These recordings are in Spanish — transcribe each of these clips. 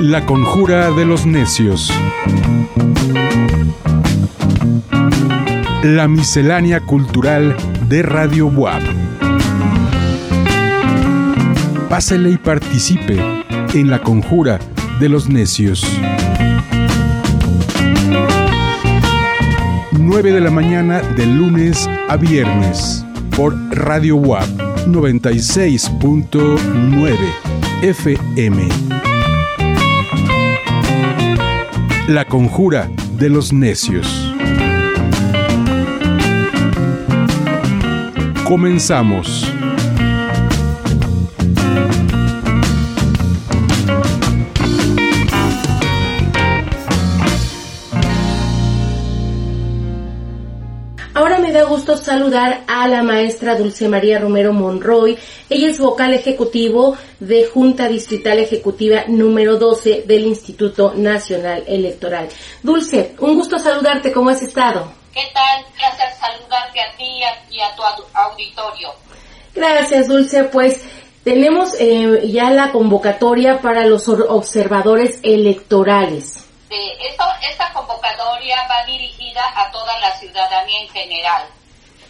La conjura de los necios. La miscelánea cultural de Radio WAP. Pásele y participe en la conjura de los necios. 9 de la mañana de lunes a viernes por Radio WAP 96.9 FM. La conjura de los necios. Comenzamos. Ahora me da gusto saludar a la maestra Dulce María Romero Monroy. Ella es vocal ejecutivo de Junta Distrital Ejecutiva número 12 del Instituto Nacional Electoral. Dulce, un gusto saludarte. ¿Cómo has estado? ¿Qué tal? Placer saludarte a ti y a tu auditorio. Gracias, Dulce. Pues tenemos eh, ya la convocatoria para los observadores electorales. Esto, esta convocatoria va dirigida a toda la ciudadanía en general.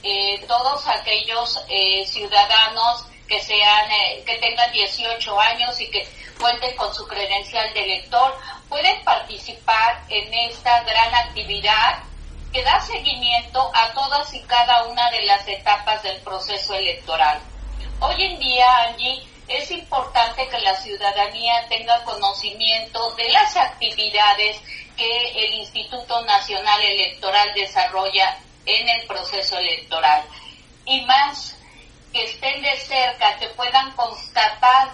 Eh, todos aquellos eh, ciudadanos que sean que tengan 18 años y que cuenten con su credencial de elector pueden participar en esta gran actividad que da seguimiento a todas y cada una de las etapas del proceso electoral. Hoy en día, Angie, es importante que la ciudadanía tenga conocimiento de las actividades que el Instituto Nacional Electoral desarrolla en el proceso electoral. Y más, que estén de cerca, que puedan constatar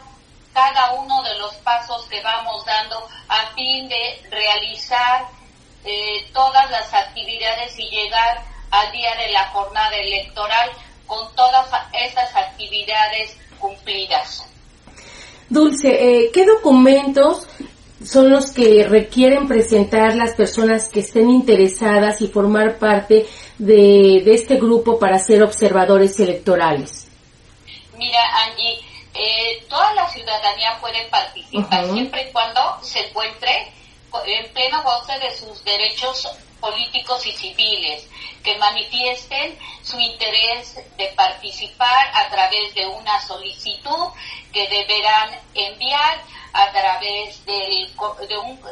cada uno de los pasos que vamos dando a fin de realizar eh, todas las actividades y llegar al día de la jornada electoral con todas estas actividades cumplidas. Dulce, eh, ¿qué documentos son los que requieren presentar las personas que estén interesadas y formar parte de, este grupo para ser observadores electorales? Mira, Angie, eh, toda la ciudadanía puede participar siempre y cuando se encuentre en pleno goce de sus derechos políticos y civiles, que manifiesten su interés de participar a través de una solicitud que deberán enviar a través de,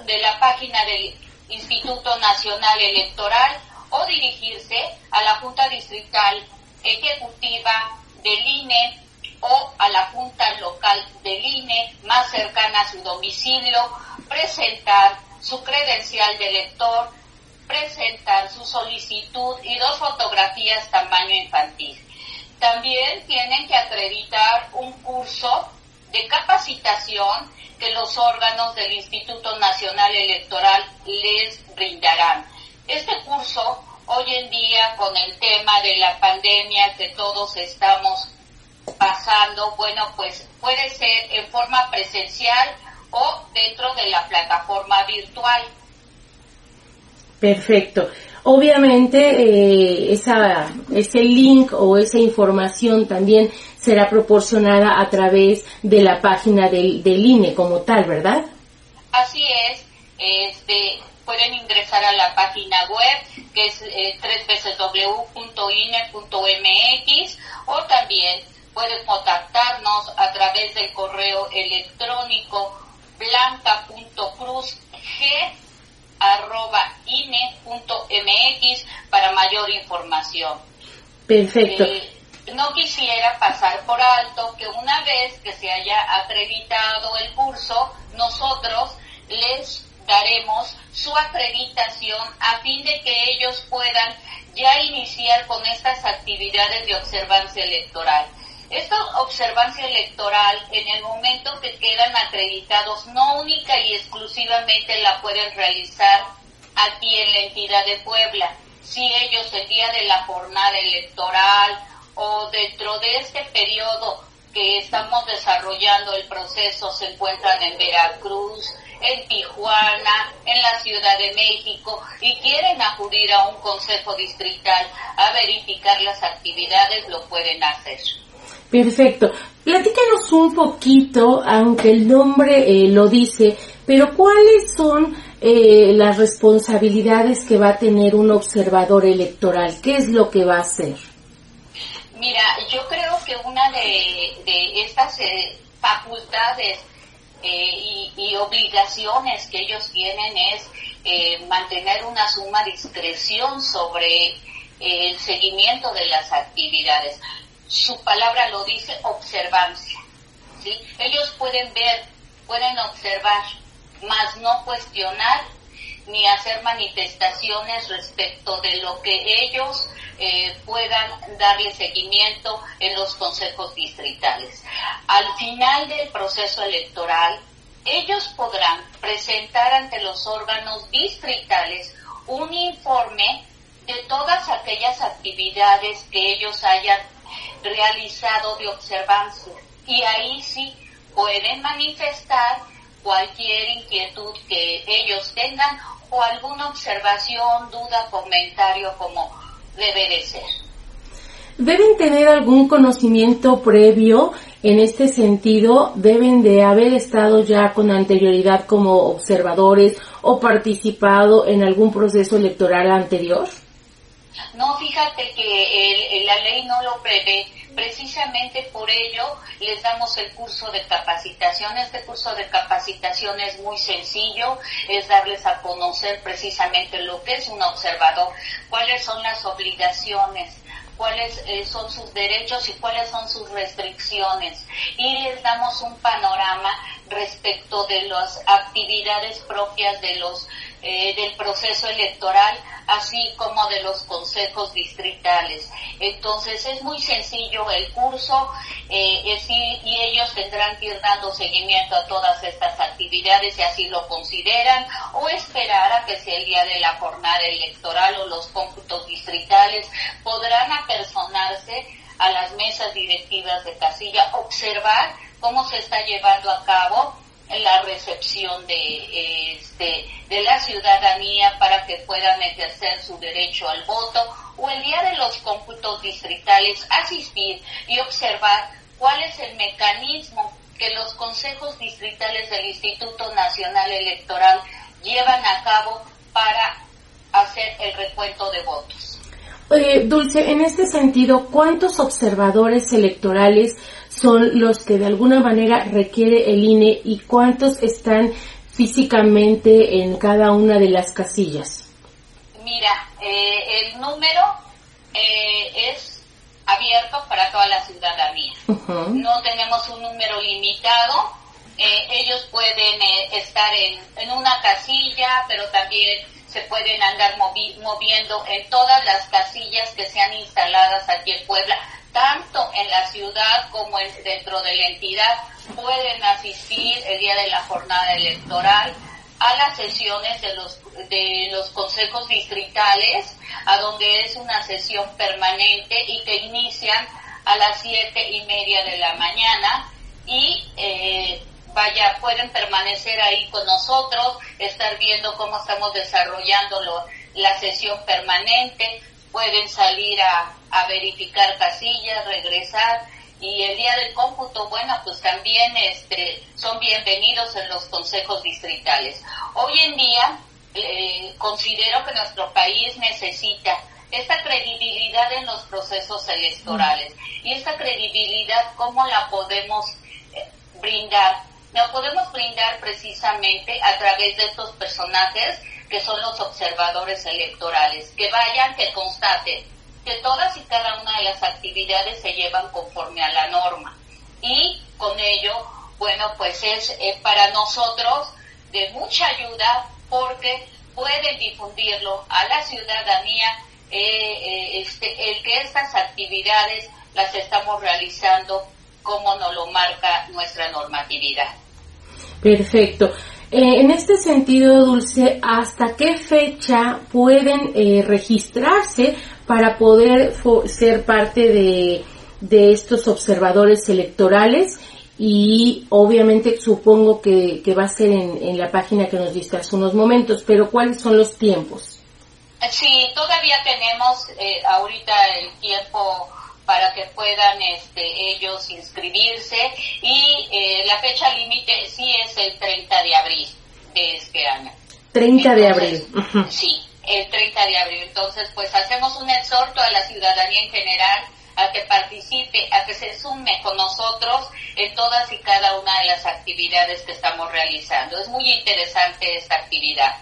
de la página del Instituto Nacional Electoral o dirigirse a la Junta Distrital Ejecutiva del INE o a la Junta Local del INE más cercana a su domicilio, presentar su credencial de elector, presentar su solicitud y dos fotografías tamaño infantil. También tienen que acreditar un curso de capacitación que los órganos del Instituto Nacional Electoral les brindarán. Este curso, hoy en día, con el tema de la pandemia que todos estamos pasando, bueno, pues puede ser en forma presencial o dentro de la plataforma virtual. Perfecto. Obviamente eh, ese link o esa información también será proporcionada a través de la página del, del INE como tal, ¿verdad? Así es. Este, pueden ingresar a la página web que es eh, www.ine.mx o también pueden contactarnos a través del correo electrónico blanca.cruzg.ine.mx para mayor información. Perfecto. Eh, no quisiera pasar por alto que una vez que se haya acreditado el curso, nosotros les daremos su acreditación a fin de que ellos puedan ya iniciar con estas actividades de observancia electoral. Esta observancia electoral, en el momento que quedan acreditados, no única y exclusivamente la pueden realizar aquí en la entidad de Puebla. Si ellos el día de la jornada electoral o dentro de este periodo que estamos desarrollando el proceso se encuentran en Veracruz, en Tijuana, en la Ciudad de México y quieren acudir a un consejo distrital a verificar las actividades, lo pueden hacer. Perfecto. Platícanos un poquito, aunque el nombre eh, lo dice, pero ¿cuáles son eh, las responsabilidades que va a tener un observador electoral? ¿Qué es lo que va a hacer? Mira, yo creo que una de, estas eh, facultades y, y, obligaciones que ellos tienen es mantener una suma discreción sobre el seguimiento de las actividades su palabra lo dice, observancia. ¿sí? Ellos pueden ver, pueden observar, mas no cuestionar ni hacer manifestaciones respecto de lo que ellos eh, puedan darle seguimiento en los consejos distritales. Al final del proceso electoral, ellos podrán presentar ante los órganos distritales un informe de todas aquellas actividades que ellos hayan realizado de observancia y ahí sí pueden manifestar cualquier inquietud que ellos tengan o alguna observación, duda, comentario como debe de ser. ¿Deben tener algún conocimiento previo en este sentido? ¿Deben de haber estado ya con anterioridad como observadores o participado en algún proceso electoral anterior? No, fíjate que la ley no lo prevé. Precisamente por ello les damos el curso de capacitación. Este curso de capacitación es muy sencillo, es darles a conocer precisamente lo que es un observador, cuáles son las obligaciones, cuáles eh, son sus derechos y cuáles son sus restricciones. Y les damos un panorama respecto de las actividades propias de los eh, del proceso electoral, así como de los consejos distritales. Entonces es muy sencillo el curso eh, y ellos tendrán que ir dando seguimiento a todas estas actividades si así lo consideran o esperar a que sea el día de la jornada electoral o los cómputos distritales podrán apersonarse a las mesas directivas de casilla, observar cómo se está llevando a cabo la recepción de, este, de la ciudadanía para que puedan ejercer su derecho al voto o el día de los cómputos distritales asistir y observar cuál es el mecanismo que los consejos distritales del Instituto Nacional Electoral llevan a cabo para hacer el recuento de votos. Dulce, en este sentido, ¿cuántos observadores electorales son los que de alguna manera requiere el INE y cuántos están físicamente en cada una de las casillas? Mira, eh, el número eh, es abierto para toda la ciudadanía. No tenemos un número limitado. Eh, ellos pueden estar en, en, una casilla, pero también se pueden andar moviendo en todas las casillas que sean instaladas aquí en Puebla tanto en la ciudad como dentro de la entidad, pueden asistir el día de la jornada electoral a las sesiones de los, de los consejos distritales, a donde es una sesión permanente y que inician a las siete y media de la mañana y eh, vaya, pueden permanecer ahí con nosotros, estar viendo cómo estamos desarrollando la sesión permanente, pueden salir a, a verificar casillas, regresar y el día del cómputo, bueno, pues también este, son bienvenidos en los consejos distritales. Hoy en día eh, considero que nuestro país necesita esta credibilidad en los procesos electorales y esta credibilidad, ¿cómo la podemos eh, brindar? La podemos brindar precisamente a través de estos personajes que son los observadores electorales, que vayan, que constaten que todas y cada una de las actividades se llevan conforme a la norma. Y con ello, bueno, pues es eh, para nosotros de mucha ayuda porque pueden difundirlo a la ciudadanía eh, eh, este, el que estas actividades las estamos realizando como nos lo marca nuestra normatividad. Perfecto. Eh, en este sentido, Dulce, ¿hasta qué fecha pueden eh, registrarse para poder ser parte de, de estos observadores electorales y obviamente supongo que, va a ser en, la página que nos diste hace unos momentos, pero ¿cuáles son los tiempos? Sí, todavía tenemos eh, ahorita el tiempo para que puedan este, ellos inscribirse y eh, la fecha límite sí es el 30 de abril de este año. 30 de abril. Sí, el 30 de abril. Entonces, pues hacemos un exhorto a la ciudadanía en general a que participe, a que se sume con nosotros en todas y cada una de las actividades que estamos realizando. Es muy interesante esta actividad.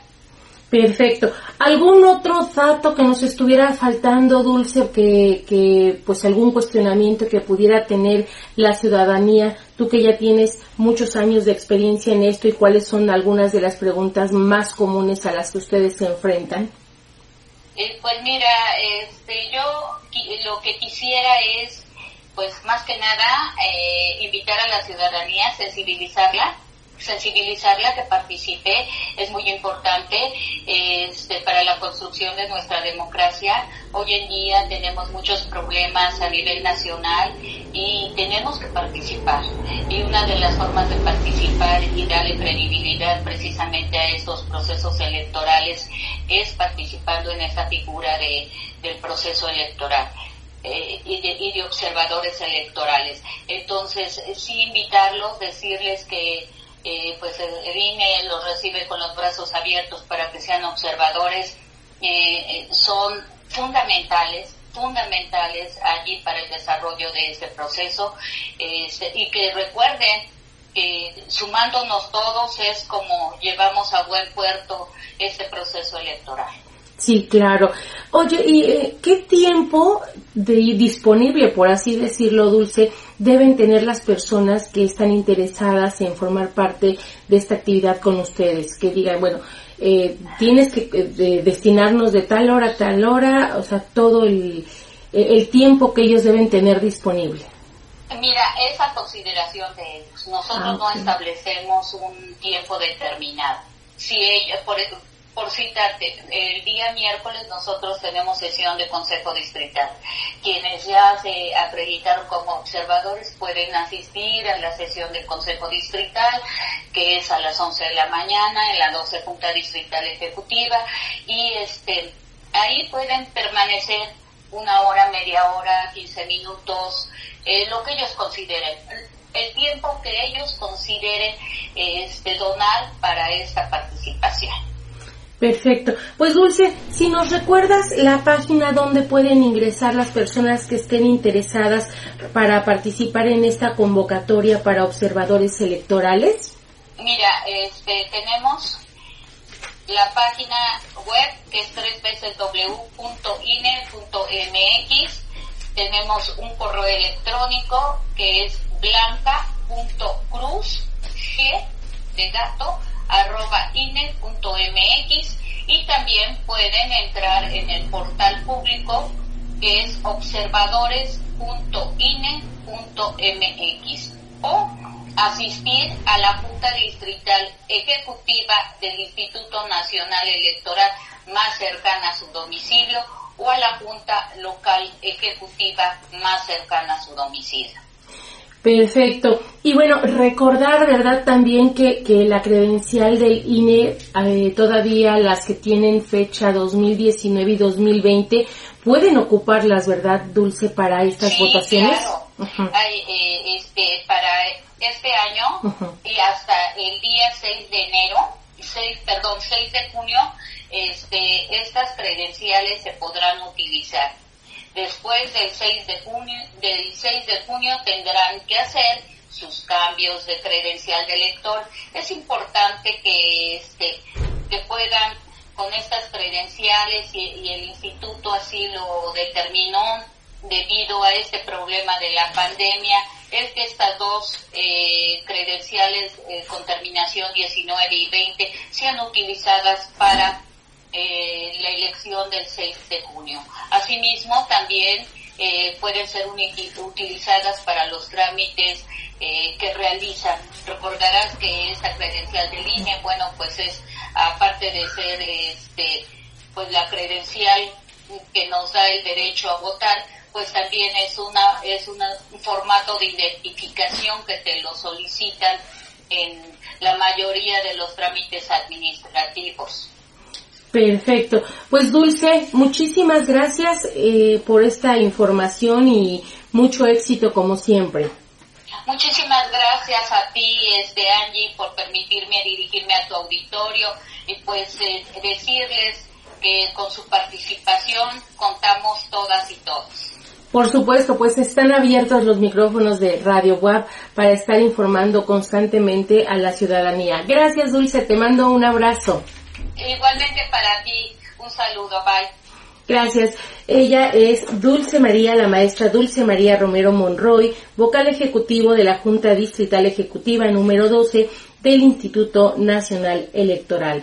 Perfecto. ¿Algún otro dato que nos estuviera faltando, Dulce, que, que pues algún cuestionamiento que pudiera tener la ciudadanía? Tú que ya tienes muchos años de experiencia en esto y cuáles son algunas de las preguntas más comunes a las que ustedes se enfrentan. Eh, pues mira, este, yo lo que quisiera es, pues más que nada, eh, invitar a la ciudadanía, sensibilizarla sensibilizarla que participe es muy importante este, para la construcción de nuestra democracia. Hoy en día tenemos muchos problemas a nivel nacional y tenemos que participar. Y una de las formas de participar y darle credibilidad precisamente a estos procesos electorales es participando en esta figura de, del proceso electoral. Eh, y, de, y de observadores electorales. Entonces, sí invitarlos, decirles que eh, pues el INE los recibe con los brazos abiertos para que sean observadores, eh, eh, son fundamentales fundamentales allí para el desarrollo de este proceso este, y que recuerden que sumándonos todos es como llevamos a buen puerto este proceso electoral. Sí, claro. Oye, ¿y eh, qué tiempo de, disponible, por así decirlo, Dulce, deben tener las personas que están interesadas en formar parte de esta actividad con ustedes? Que digan, bueno, eh, tienes que eh, destinarnos de tal hora a tal hora, o sea, todo el, el tiempo que ellos deben tener disponible. Mira, esa consideración de ellos. Nosotros ah, no establecemos un tiempo determinado. Si ellos, por, por citarte, el día miércoles nosotros tenemos sesión de Consejo Distrital. Quienes ya se acreditaron como observadores pueden asistir a la sesión del Consejo Distrital, que es a las 11 de la mañana en la 12 Junta Distrital Ejecutiva, y este, ahí pueden permanecer una hora, media hora, 15 minutos, eh, lo que ellos consideren el tiempo que ellos consideren este, donar para esta participación. Perfecto. Pues Dulce, si nos recuerdas la página donde pueden ingresar las personas que estén interesadas para participar en esta convocatoria para observadores electorales. Mira, este, tenemos la página web que es www.ine.mx. Tenemos un correo electrónico que es blanca.cruz g de gato arroba ine.mx y también pueden entrar en el portal público que es observadores.ine.mx o asistir a la Junta Distrital Ejecutiva del Instituto Nacional Electoral más cercana a su domicilio o a la Junta Local Ejecutiva más cercana a su domicilio. Perfecto. Y bueno, recordar, ¿verdad? También que, que la credencial del INE, eh, todavía las que tienen fecha 2019 y 2020, pueden ocuparlas, ¿verdad, Dulce, para estas votaciones? Claro. Eh, este, para este año y hasta el día 6 de enero, 6, perdón, 6 de junio, este, estas credenciales se podrán utilizar. Después del 6 de junio, del 6 de junio tendrán que hacer sus cambios de credencial de elector. Es importante que, este, que puedan con estas credenciales y, el instituto así lo determinó debido a este problema de la pandemia, es que estas dos eh, credenciales eh, con terminación 19 y 20 sean utilizadas para eh, la elección del 6 de junio. Asimismo, también eh, pueden ser utilizadas para los trámites eh, que realizan. Recordarás que esta credencial de línea, bueno, pues es aparte de ser este, pues la credencial que nos da el derecho a votar, pues también es una es un formato de identificación que te lo solicitan en la mayoría de los trámites administrativos. Perfecto. Pues Dulce, muchísimas gracias eh, por esta información y mucho éxito como siempre. Muchísimas gracias a ti, este Angie, por permitirme dirigirme a tu auditorio y pues eh, decirles que con su participación contamos todas y todos. Por supuesto, pues están abiertos los micrófonos de Radio WAP para estar informando constantemente a la ciudadanía. Gracias, Dulce, te mando un abrazo. Igualmente para ti, un saludo, bye. Gracias. Ella es Dulce María, la maestra Dulce María Romero Monroy, vocal ejecutivo de la Junta Distrital Ejecutiva número 12 del Instituto Nacional Electoral.